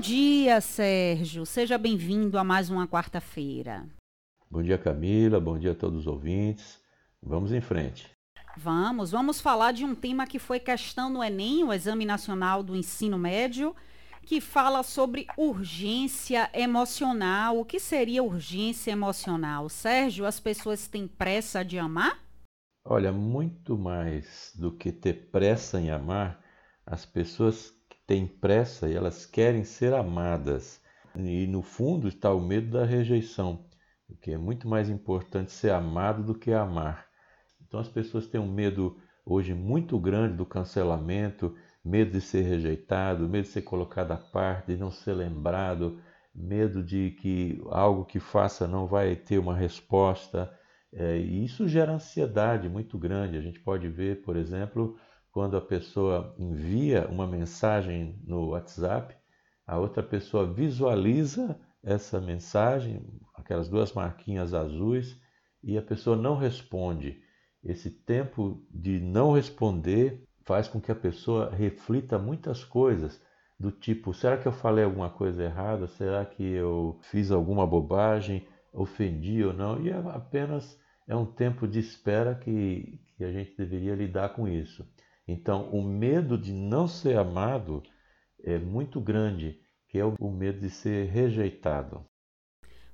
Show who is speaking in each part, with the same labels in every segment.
Speaker 1: dia, Sérgio. Seja bem-vindo a mais uma quarta-feira.
Speaker 2: Bom dia, Camila. Bom dia a todos os ouvintes. Vamos em frente.
Speaker 1: Vamos, vamos falar de um tema que foi questão no Enem, o Exame Nacional do Ensino Médio, que fala sobre urgência emocional. O que seria urgência emocional? Sérgio, as pessoas têm pressa de amar?
Speaker 2: Olha, muito mais do que ter pressa em amar, as pessoas têm pressa e elas querem ser amadas. E no fundo está o medo da rejeição, porque é muito mais importante ser amado do que amar. Então as pessoas têm um medo hoje muito grande do cancelamento, medo de ser rejeitado, medo de ser colocado à parte, de não ser lembrado, medo de que algo que faça não vai ter uma resposta. É, e isso gera ansiedade muito grande. A gente pode ver, por exemplo, quando a pessoa envia uma mensagem no WhatsApp, a outra pessoa visualiza essa mensagem, aquelas duas marquinhas azuis, e a pessoa não responde. Esse tempo de não responder faz com que a pessoa reflita muitas coisas, do tipo: será que eu falei alguma coisa errada? Será que eu fiz alguma bobagem? Ofendi ou não? E é apenas é um tempo de espera que, que a gente deveria lidar com isso. Então, o medo de não ser amado é muito grande, que é o medo de ser rejeitado.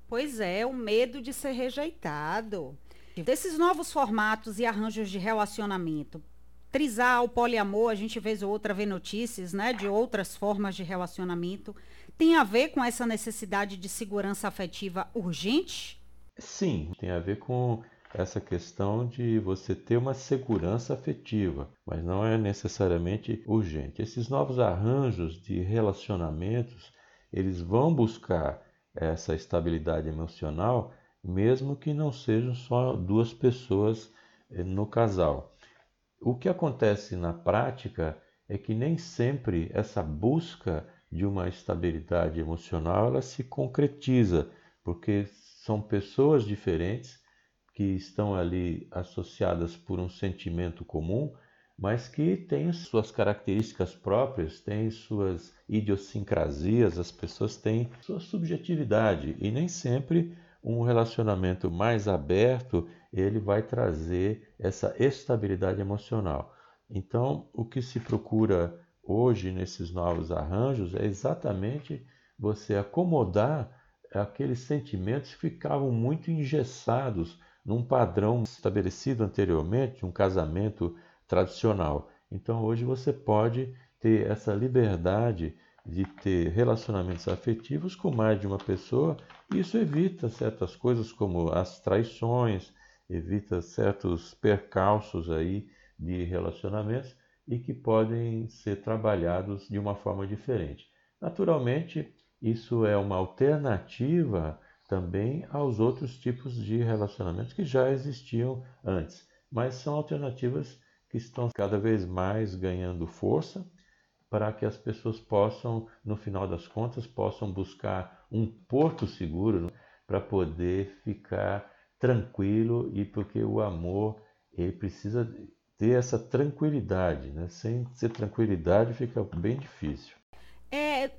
Speaker 1: Pois é, o medo de ser rejeitado. Desses novos formatos e arranjos de relacionamento, trisal, poliamor, a gente vez ou outra vê notícias, né, de outras formas de relacionamento, tem a ver com essa necessidade de segurança afetiva urgente?
Speaker 2: Sim, tem a ver com essa questão de você ter uma segurança afetiva, mas não é necessariamente urgente. Esses novos arranjos de relacionamentos, eles vão buscar essa estabilidade emocional, mesmo que não sejam só duas pessoas eh, no casal. O que acontece na prática é que nem sempre essa busca de uma estabilidade emocional ela se concretiza, porque são pessoas diferentes que estão ali associadas por um sentimento comum, mas que têm suas características próprias, têm suas idiosincrasias, as pessoas têm sua subjetividade e nem sempre um relacionamento mais aberto ele vai trazer essa estabilidade emocional. Então, o que se procura hoje nesses novos arranjos é exatamente você acomodar aqueles sentimentos que ficavam muito engessados num padrão estabelecido anteriormente, um casamento tradicional. Então, hoje você pode ter essa liberdade de ter relacionamentos afetivos com mais de uma pessoa, isso evita certas coisas como as traições, evita certos percalços aí de relacionamentos e que podem ser trabalhados de uma forma diferente. Naturalmente, isso é uma alternativa também aos outros tipos de relacionamentos que já existiam antes, mas são alternativas que estão cada vez mais ganhando força para que as pessoas possam, no final das contas, possam buscar um porto seguro né, para poder ficar tranquilo e porque o amor ele precisa ter essa tranquilidade, né? Sem ter tranquilidade fica bem difícil.
Speaker 1: É,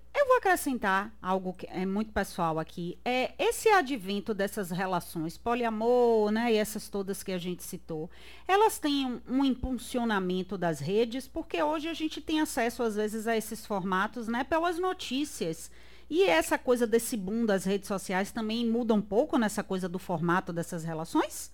Speaker 1: acrescentar algo que é muito pessoal aqui. É esse advento dessas relações, poliamor, né, e essas todas que a gente citou, elas têm um, um, impulsionamento das redes, porque hoje a gente tem acesso às vezes a esses formatos, né, pelas notícias. E essa coisa desse boom das redes sociais também muda um pouco nessa coisa do formato dessas relações?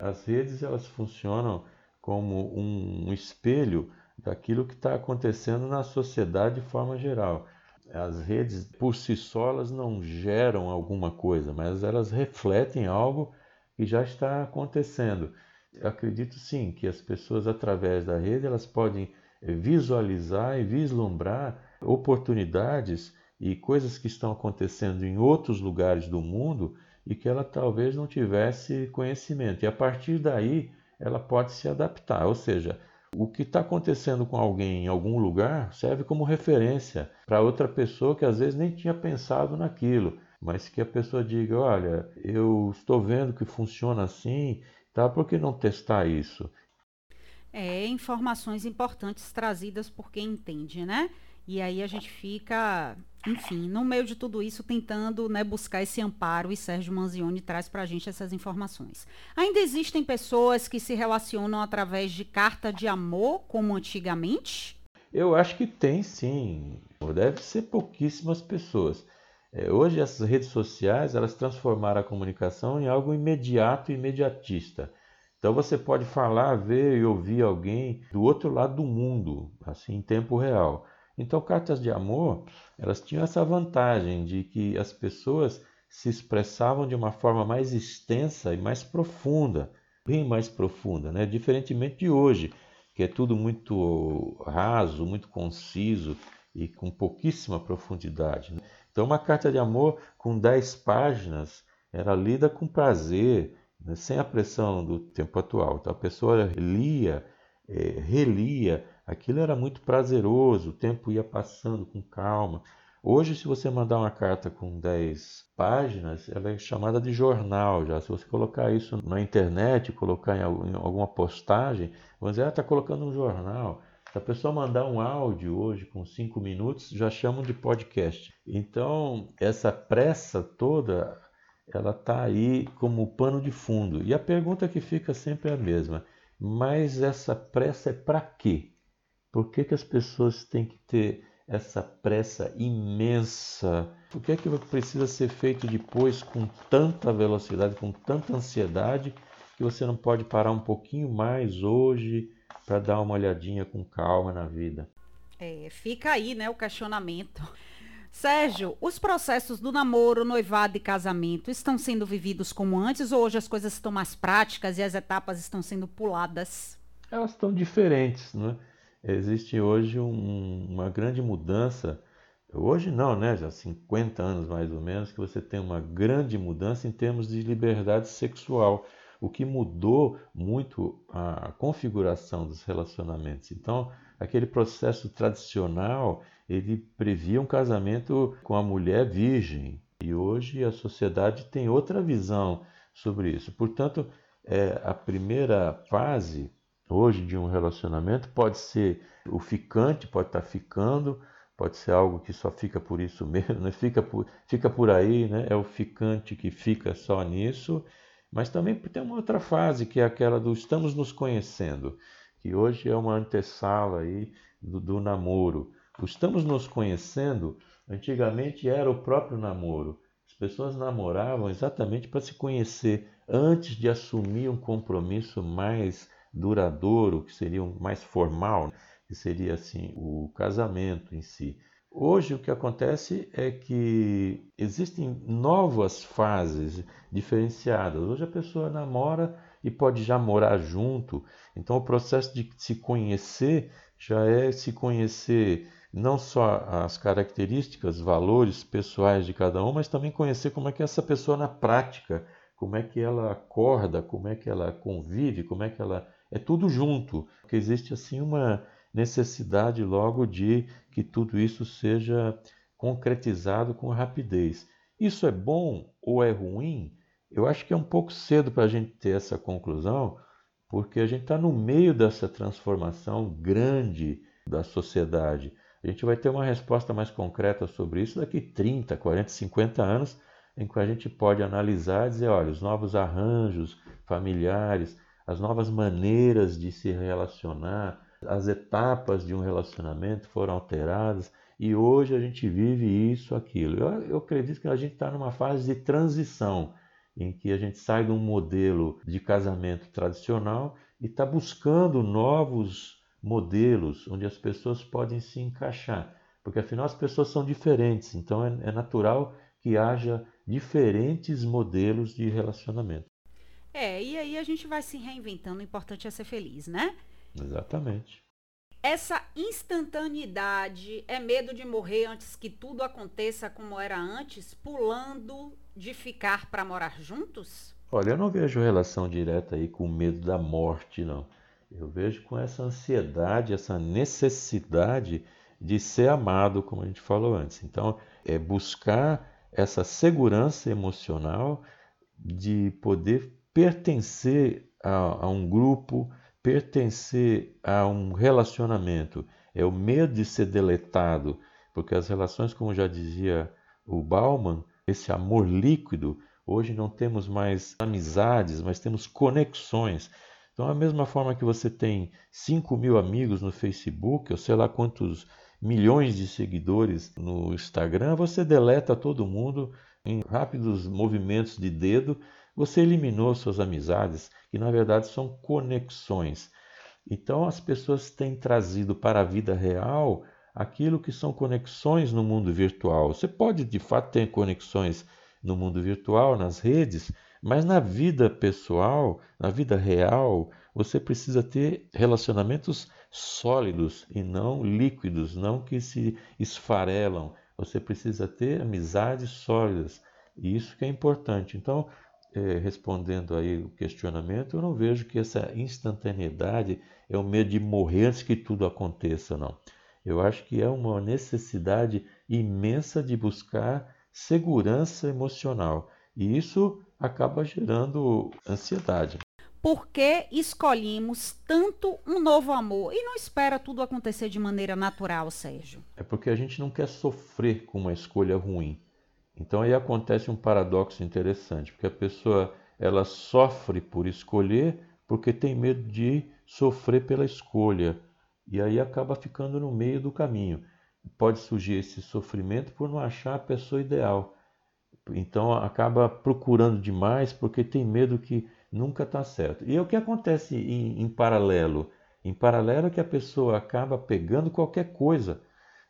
Speaker 2: As redes elas funcionam como um espelho daquilo que está acontecendo na sociedade de forma geral. As redes por si só elas não geram alguma coisa, mas elas refletem algo que já está acontecendo. Eu acredito sim que as pessoas através da rede elas podem visualizar e vislumbrar oportunidades e coisas que estão acontecendo em outros lugares do mundo e que ela talvez não tivesse conhecimento. E a partir daí ela pode se adaptar, ou seja, o que está acontecendo com alguém em algum lugar serve como referência para outra pessoa que às vezes nem tinha pensado naquilo, mas que a pessoa diga: Olha, eu estou vendo que funciona assim, tá? Por que não testar isso?
Speaker 1: É, informações importantes trazidas por quem entende, né? E aí a gente fica, enfim, no meio de tudo isso, tentando né, buscar esse amparo e Sérgio Manzioni traz para a gente essas informações. Ainda existem pessoas que se relacionam através de carta de amor, como antigamente?
Speaker 2: Eu acho que tem sim. Deve ser pouquíssimas pessoas. É, hoje essas redes sociais elas transformaram a comunicação em algo imediato e imediatista. Então você pode falar, ver e ouvir alguém do outro lado do mundo, assim em tempo real. Então, cartas de amor, elas tinham essa vantagem de que as pessoas se expressavam de uma forma mais extensa e mais profunda, bem mais profunda, né? Diferentemente de hoje, que é tudo muito raso, muito conciso e com pouquíssima profundidade. Né? Então, uma carta de amor com 10 páginas era lida com prazer, né? sem a pressão do tempo atual. Então, a pessoa lia, é, relia Aquilo era muito prazeroso, o tempo ia passando com calma. Hoje, se você mandar uma carta com 10 páginas, ela é chamada de jornal já. Se você colocar isso na internet, colocar em alguma postagem, vamos dizer, ah, está colocando um jornal. Se a pessoa mandar um áudio hoje com 5 minutos, já chamam de podcast. Então, essa pressa toda, ela está aí como pano de fundo. E a pergunta que fica sempre é a mesma. Mas essa pressa é para quê? Por que, que as pessoas têm que ter essa pressa imensa? O que é que precisa ser feito depois com tanta velocidade, com tanta ansiedade, que você não pode parar um pouquinho mais hoje para dar uma olhadinha com calma na vida?
Speaker 1: É, fica aí, né, o questionamento. Sérgio, os processos do namoro, noivado e casamento estão sendo vividos como antes ou hoje as coisas estão mais práticas e as etapas estão sendo puladas?
Speaker 2: Elas estão diferentes, né? Existe hoje um, uma grande mudança. Hoje não, né? Já 50 anos mais ou menos, que você tem uma grande mudança em termos de liberdade sexual, o que mudou muito a configuração dos relacionamentos. Então, aquele processo tradicional, ele previa um casamento com a mulher virgem, e hoje a sociedade tem outra visão sobre isso. Portanto, é, a primeira fase hoje de um relacionamento pode ser o ficante, pode estar ficando, pode ser algo que só fica por isso mesmo, né? fica, por, fica por aí, né? é o ficante que fica só nisso, mas também tem uma outra fase que é aquela do estamos nos conhecendo, que hoje é uma antessala aí do, do namoro. O estamos nos conhecendo, antigamente era o próprio namoro. As pessoas namoravam exatamente para se conhecer antes de assumir um compromisso mais duradouro, que seria mais formal, que seria assim o casamento em si. Hoje o que acontece é que existem novas fases diferenciadas. Hoje a pessoa namora e pode já morar junto. Então o processo de se conhecer já é se conhecer não só as características, valores pessoais de cada um, mas também conhecer como é que essa pessoa na prática, como é que ela acorda, como é que ela convive, como é que ela é tudo junto, porque existe assim uma necessidade logo de que tudo isso seja concretizado com rapidez. Isso é bom ou é ruim? Eu acho que é um pouco cedo para a gente ter essa conclusão, porque a gente está no meio dessa transformação grande da sociedade. A gente vai ter uma resposta mais concreta sobre isso daqui 30, 40, 50 anos, em que a gente pode analisar e dizer, olha, os novos arranjos familiares, as novas maneiras de se relacionar, as etapas de um relacionamento foram alteradas e hoje a gente vive isso, aquilo. Eu, eu acredito que a gente está numa fase de transição em que a gente sai de um modelo de casamento tradicional e está buscando novos modelos onde as pessoas podem se encaixar, porque afinal as pessoas são diferentes, então é, é natural que haja diferentes modelos de relacionamento.
Speaker 1: É, e aí a gente vai se reinventando, o importante é ser feliz, né?
Speaker 2: Exatamente.
Speaker 1: Essa instantaneidade é medo de morrer antes que tudo aconteça como era antes, pulando de ficar para morar juntos?
Speaker 2: Olha, eu não vejo relação direta aí com o medo da morte, não. Eu vejo com essa ansiedade, essa necessidade de ser amado, como a gente falou antes. Então, é buscar essa segurança emocional de poder pertencer a, a um grupo, pertencer a um relacionamento. é o medo de ser deletado, porque as relações, como já dizia o Bauman, esse amor líquido, hoje não temos mais amizades, mas temos conexões. Então, da mesma forma que você tem 5 mil amigos no Facebook, ou sei lá quantos milhões de seguidores no Instagram, você deleta todo mundo em rápidos movimentos de dedo, você eliminou suas amizades, que na verdade são conexões. Então as pessoas têm trazido para a vida real aquilo que são conexões no mundo virtual. Você pode de fato ter conexões no mundo virtual, nas redes, mas na vida pessoal, na vida real, você precisa ter relacionamentos sólidos e não líquidos, não que se esfarelam. Você precisa ter amizades sólidas. E isso que é importante. Então, é, respondendo aí o questionamento, eu não vejo que essa instantaneidade é o medo de morrer antes que tudo aconteça, não. Eu acho que é uma necessidade imensa de buscar segurança emocional. E isso acaba gerando ansiedade.
Speaker 1: Por que escolhemos tanto um novo amor e não espera tudo acontecer de maneira natural, Sérgio?
Speaker 2: É porque a gente não quer sofrer com uma escolha ruim. Então aí acontece um paradoxo interessante, porque a pessoa ela sofre por escolher porque tem medo de sofrer pela escolha e aí acaba ficando no meio do caminho. Pode surgir esse sofrimento por não achar a pessoa ideal. Então acaba procurando demais porque tem medo que nunca está certo. E é o que acontece em, em paralelo. Em paralelo é que a pessoa acaba pegando qualquer coisa,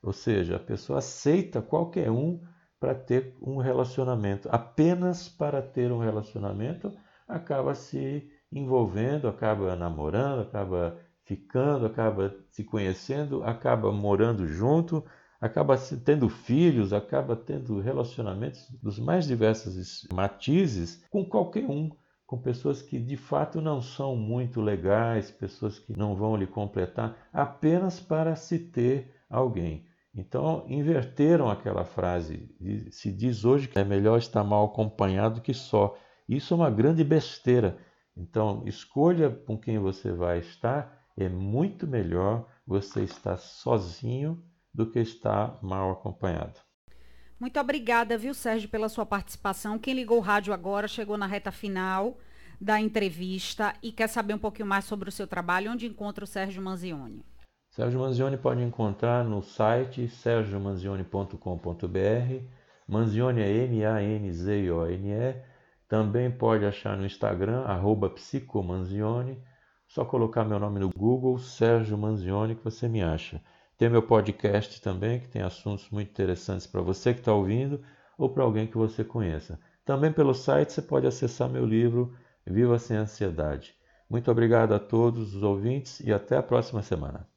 Speaker 2: ou seja, a pessoa aceita qualquer um para ter um relacionamento. Apenas para ter um relacionamento, acaba se envolvendo, acaba namorando, acaba ficando, acaba se conhecendo, acaba morando junto, acaba tendo filhos, acaba tendo relacionamentos dos mais diversos matizes com qualquer um, com pessoas que de fato não são muito legais, pessoas que não vão lhe completar, apenas para se ter alguém. Então, inverteram aquela frase. Se diz hoje que é melhor estar mal acompanhado que só. Isso é uma grande besteira. Então, escolha com quem você vai estar. É muito melhor você estar sozinho do que estar mal acompanhado.
Speaker 1: Muito obrigada, viu, Sérgio, pela sua participação. Quem ligou o rádio agora chegou na reta final da entrevista e quer saber um pouquinho mais sobre o seu trabalho, onde encontra o Sérgio Manzioni.
Speaker 2: Sérgio Manzioni pode encontrar no site sergiomanzioni.com.br. Manzioni é M-A-N-Z-O-N-E. Também pode achar no Instagram, psicomanzioni. Só colocar meu nome no Google, Sérgio Manzioni, que você me acha. Tem meu podcast também, que tem assuntos muito interessantes para você que está ouvindo ou para alguém que você conheça. Também pelo site você pode acessar meu livro Viva Sem Ansiedade. Muito obrigado a todos os ouvintes e até a próxima semana.